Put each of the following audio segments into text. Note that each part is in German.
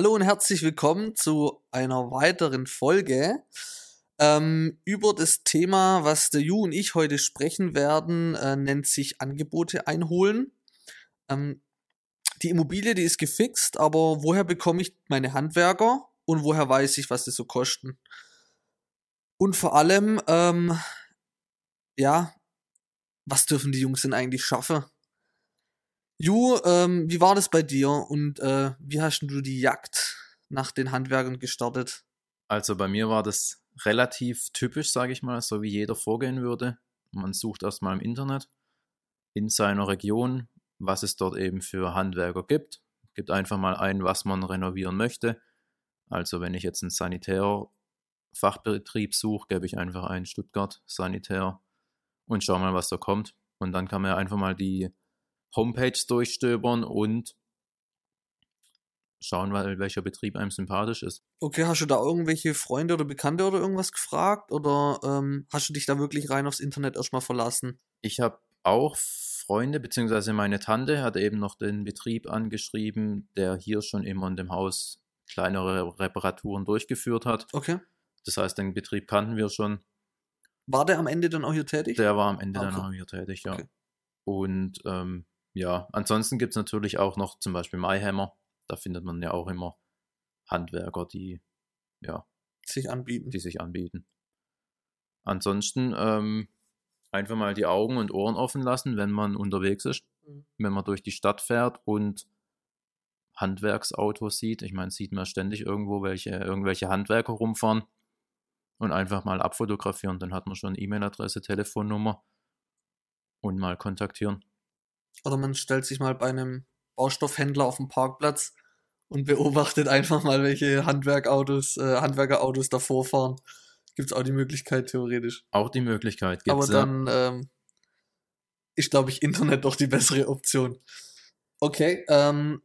Hallo und herzlich willkommen zu einer weiteren Folge ähm, über das Thema, was der Ju und ich heute sprechen werden, äh, nennt sich Angebote einholen. Ähm, die Immobilie, die ist gefixt, aber woher bekomme ich meine Handwerker und woher weiß ich, was die so kosten? Und vor allem, ähm, ja, was dürfen die Jungs denn eigentlich schaffen? Ju, ähm, wie war das bei dir und äh, wie hast du die Jagd nach den Handwerkern gestartet? Also bei mir war das relativ typisch, sage ich mal, so wie jeder vorgehen würde. Man sucht erstmal im Internet in seiner Region, was es dort eben für Handwerker gibt. Gibt einfach mal ein, was man renovieren möchte. Also wenn ich jetzt einen Sanitärfachbetrieb suche, gebe ich einfach ein Stuttgart Sanitär und schau mal, was da kommt. Und dann kann man ja einfach mal die Homepage durchstöbern und schauen, welcher Betrieb einem sympathisch ist. Okay, hast du da irgendwelche Freunde oder Bekannte oder irgendwas gefragt oder ähm, hast du dich da wirklich rein aufs Internet erstmal verlassen? Ich habe auch Freunde, beziehungsweise meine Tante hat eben noch den Betrieb angeschrieben, der hier schon immer in dem Haus kleinere Reparaturen durchgeführt hat. Okay. Das heißt, den Betrieb kannten wir schon. War der am Ende dann auch hier tätig? Der war am Ende Ah, okay. dann auch hier tätig, ja. Okay. Und ähm, ja, ansonsten gibt es natürlich auch noch zum Beispiel MyHammer. Da findet man ja auch immer Handwerker, die, ja, Sich anbieten. die sich anbieten. Ansonsten ähm, einfach mal die Augen und Ohren offen lassen, wenn man unterwegs ist, Mhm. wenn man durch die Stadt fährt und Handwerksautos sieht. Ich meine, sieht man ständig irgendwo welche, irgendwelche Handwerker rumfahren und einfach mal abfotografieren. Dann hat man schon E-Mail-Adresse, Telefonnummer und mal kontaktieren. Oder man stellt sich mal bei einem Baustoffhändler auf dem Parkplatz und beobachtet einfach mal, welche Handwerkautos, äh, Handwerkerautos davor fahren. Gibt es auch die Möglichkeit theoretisch. Auch die Möglichkeit Aber gibt es. Ja. dann ähm, ist, glaube ich, Internet doch die bessere Option. Okay, ähm,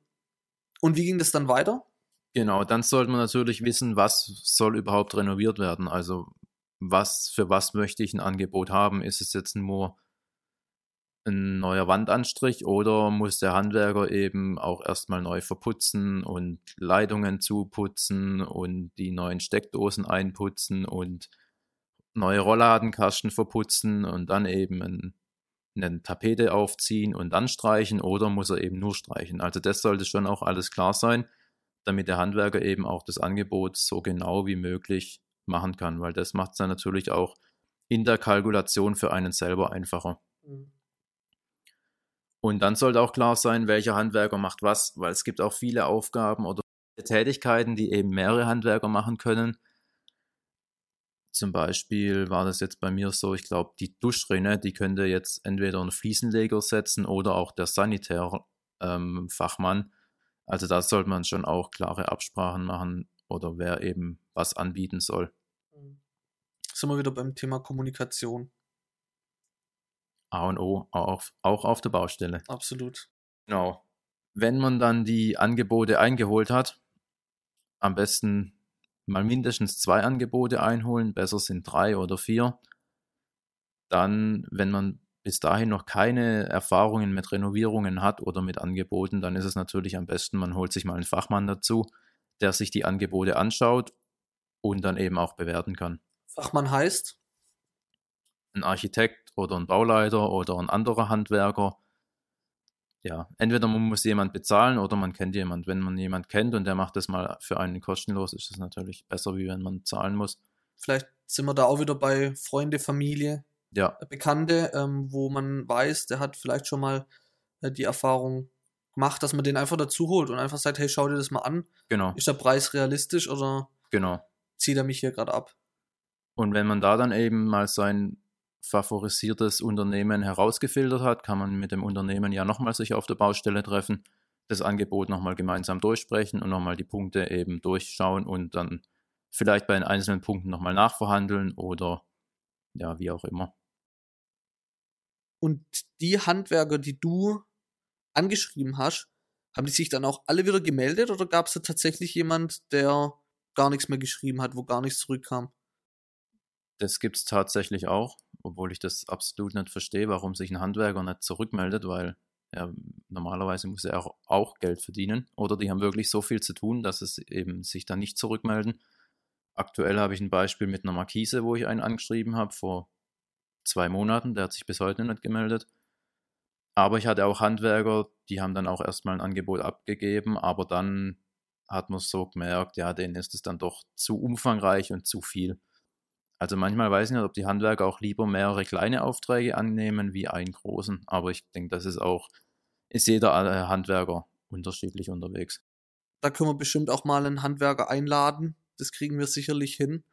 und wie ging das dann weiter? Genau, dann sollte man natürlich wissen, was soll überhaupt renoviert werden. Also was für was möchte ich ein Angebot haben? Ist es jetzt nur ein neuer Wandanstrich oder muss der Handwerker eben auch erstmal neu verputzen und Leitungen zuputzen und die neuen Steckdosen einputzen und neue Rollladenkasten verputzen und dann eben ein, eine Tapete aufziehen und dann streichen oder muss er eben nur streichen? Also das sollte schon auch alles klar sein damit der Handwerker eben auch das Angebot so genau wie möglich machen kann, weil das macht es dann natürlich auch in der Kalkulation für einen selber einfacher. Und dann sollte auch klar sein, welcher Handwerker macht was, weil es gibt auch viele Aufgaben oder Tätigkeiten, die eben mehrere Handwerker machen können. Zum Beispiel war das jetzt bei mir so, ich glaube, die Duschrinne, die könnte jetzt entweder ein Fliesenleger setzen oder auch der Sanitärfachmann. Ähm, also da sollte man schon auch klare Absprachen machen oder wer eben was anbieten soll. Sind wir wieder beim Thema Kommunikation. A und O auch, auch auf der Baustelle. Absolut. Genau. Wenn man dann die Angebote eingeholt hat, am besten mal mindestens zwei Angebote einholen, besser sind drei oder vier. Dann, wenn man bis dahin noch keine Erfahrungen mit Renovierungen hat oder mit Angeboten, dann ist es natürlich am besten, man holt sich mal einen Fachmann dazu, der sich die Angebote anschaut und dann eben auch bewerten kann. Fachmann heißt? Ein Architekt oder ein Bauleiter oder ein anderer Handwerker. Ja, entweder man muss jemand bezahlen oder man kennt jemand. Wenn man jemand kennt und der macht das mal für einen kostenlos, ist es natürlich besser, wie wenn man zahlen muss. Vielleicht sind wir da auch wieder bei Freunde, Familie, Ja, Bekannte, ähm, wo man weiß, der hat vielleicht schon mal äh, die Erfahrung gemacht, dass man den einfach dazu holt und einfach sagt, hey, schau dir das mal an. genau, Ist der Preis realistisch oder genau. zieht er mich hier gerade ab? Und wenn man da dann eben mal sein favorisiertes Unternehmen herausgefiltert hat, kann man mit dem Unternehmen ja nochmal sich auf der Baustelle treffen, das Angebot nochmal gemeinsam durchsprechen und nochmal die Punkte eben durchschauen und dann vielleicht bei den einzelnen Punkten nochmal nachverhandeln oder ja, wie auch immer. Und die Handwerker, die du angeschrieben hast, haben die sich dann auch alle wieder gemeldet oder gab es da tatsächlich jemand, der gar nichts mehr geschrieben hat, wo gar nichts zurückkam? Das gibt es tatsächlich auch, obwohl ich das absolut nicht verstehe, warum sich ein Handwerker nicht zurückmeldet, weil ja, normalerweise muss er auch, auch Geld verdienen oder die haben wirklich so viel zu tun, dass es eben sich dann nicht zurückmelden. Aktuell habe ich ein Beispiel mit einer Markise, wo ich einen angeschrieben habe vor zwei Monaten, der hat sich bis heute nicht gemeldet. Aber ich hatte auch Handwerker, die haben dann auch erstmal ein Angebot abgegeben, aber dann hat man so gemerkt, ja, denen ist es dann doch zu umfangreich und zu viel. Also manchmal weiß ich nicht, ob die Handwerker auch lieber mehrere kleine Aufträge annehmen wie einen großen. Aber ich denke, das ist auch, ist jeder äh, Handwerker unterschiedlich unterwegs. Da können wir bestimmt auch mal einen Handwerker einladen. Das kriegen wir sicherlich hin.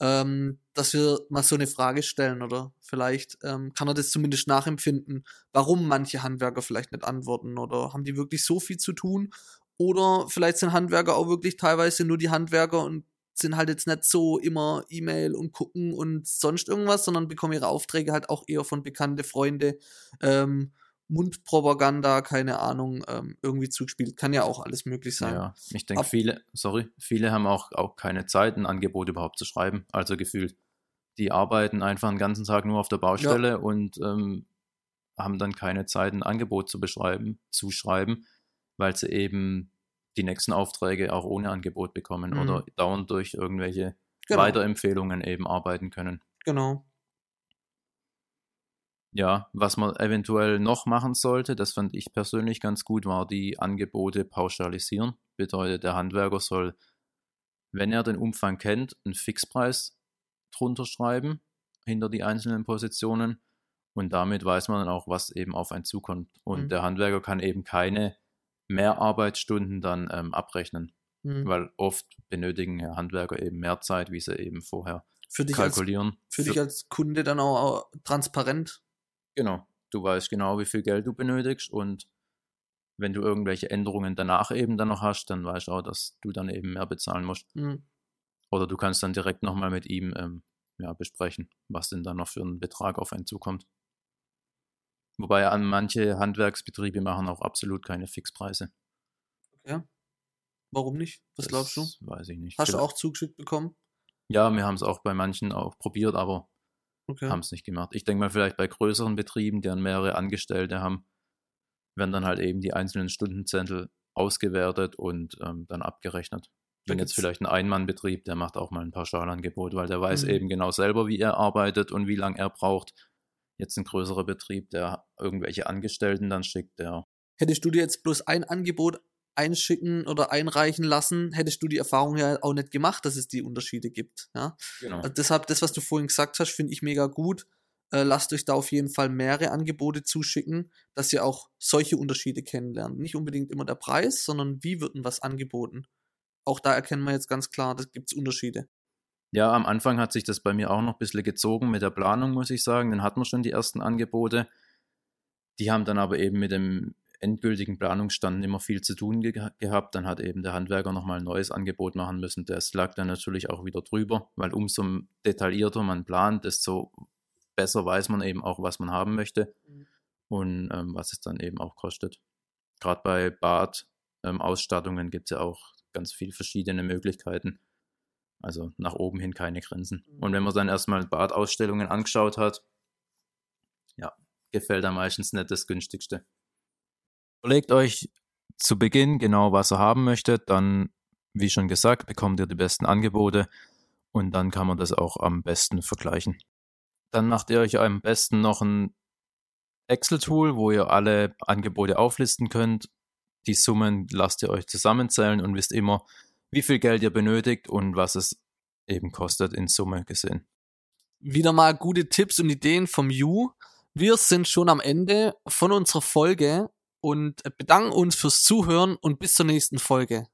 Ähm, dass wir mal so eine Frage stellen oder vielleicht ähm, kann er das zumindest nachempfinden, warum manche Handwerker vielleicht nicht antworten oder haben die wirklich so viel zu tun oder vielleicht sind Handwerker auch wirklich teilweise nur die Handwerker und sind halt jetzt nicht so immer E-Mail und gucken und sonst irgendwas, sondern bekommen ihre Aufträge halt auch eher von bekannte Freunde, ähm, Mundpropaganda, keine Ahnung, ähm, irgendwie zugespielt. Kann ja auch alles möglich sein. Ja, ich denke, viele, sorry, viele haben auch, auch keine Zeit, ein Angebot überhaupt zu schreiben. Also gefühlt, die arbeiten einfach den ganzen Tag nur auf der Baustelle ja. und ähm, haben dann keine Zeit, ein Angebot zu beschreiben, zu schreiben, weil sie eben die nächsten Aufträge auch ohne Angebot bekommen mhm. oder dauernd durch irgendwelche genau. Weiterempfehlungen eben arbeiten können. Genau. Ja, was man eventuell noch machen sollte, das fand ich persönlich ganz gut, war die Angebote pauschalisieren. Bedeutet, der Handwerker soll, wenn er den Umfang kennt, einen Fixpreis drunter schreiben, hinter die einzelnen Positionen. Und damit weiß man dann auch, was eben auf einen zukommt. Und mhm. der Handwerker kann eben keine mehr Arbeitsstunden dann ähm, abrechnen. Mhm. Weil oft benötigen ja Handwerker eben mehr Zeit, wie sie eben vorher für kalkulieren. Als, für, für dich als Kunde dann auch, auch transparent. Genau. Du weißt genau, wie viel Geld du benötigst und wenn du irgendwelche Änderungen danach eben dann noch hast, dann weißt du auch, dass du dann eben mehr bezahlen musst. Mhm. Oder du kannst dann direkt nochmal mit ihm ähm, ja, besprechen, was denn dann noch für einen Betrag auf einen zukommt. Wobei an manche Handwerksbetriebe machen auch absolut keine Fixpreise. Okay. Warum nicht? Was das glaubst du? Weiß ich nicht. Hast Vielleicht. du auch zugeschickt bekommen? Ja, wir haben es auch bei manchen auch probiert, aber okay. haben es nicht gemacht. Ich denke mal, vielleicht bei größeren Betrieben, die dann mehrere Angestellte haben, werden dann halt eben die einzelnen Stundenzettel ausgewertet und ähm, dann abgerechnet. Wenn jetzt vielleicht ein Einmannbetrieb, der macht auch mal ein Pauschalangebot, weil der weiß mhm. eben genau selber, wie er arbeitet und wie lange er braucht jetzt ein größerer Betrieb, der irgendwelche Angestellten dann schickt, der. Hättest du dir jetzt bloß ein Angebot einschicken oder einreichen lassen, hättest du die Erfahrung ja auch nicht gemacht, dass es die Unterschiede gibt. Ja? Genau. Also deshalb, das, was du vorhin gesagt hast, finde ich mega gut. Äh, lasst euch da auf jeden Fall mehrere Angebote zuschicken, dass ihr auch solche Unterschiede kennenlernt. Nicht unbedingt immer der Preis, sondern wie wird denn was angeboten. Auch da erkennen wir jetzt ganz klar, da gibt es Unterschiede. Ja, am Anfang hat sich das bei mir auch noch ein bisschen gezogen mit der Planung, muss ich sagen. Dann hatten wir schon die ersten Angebote. Die haben dann aber eben mit dem endgültigen Planungsstand immer viel zu tun ge gehabt. Dann hat eben der Handwerker nochmal ein neues Angebot machen müssen. Das lag dann natürlich auch wieder drüber, weil umso detaillierter man plant, desto besser weiß man eben auch, was man haben möchte mhm. und ähm, was es dann eben auch kostet. Gerade bei Bad-Ausstattungen ähm, gibt es ja auch ganz viele verschiedene Möglichkeiten. Also nach oben hin keine Grenzen. Mhm. Und wenn man dann erstmal Badausstellungen angeschaut hat, ja, gefällt einem meistens nicht das günstigste. Überlegt euch zu Beginn genau, was ihr haben möchtet, dann, wie schon gesagt, bekommt ihr die besten Angebote und dann kann man das auch am besten vergleichen. Dann macht ihr euch am besten noch ein Excel-Tool, wo ihr alle Angebote auflisten könnt. Die Summen lasst ihr euch zusammenzählen und wisst immer, wie viel Geld ihr benötigt und was es eben kostet in Summe gesehen. Wieder mal gute Tipps und Ideen vom Ju. Wir sind schon am Ende von unserer Folge und bedanken uns fürs Zuhören und bis zur nächsten Folge.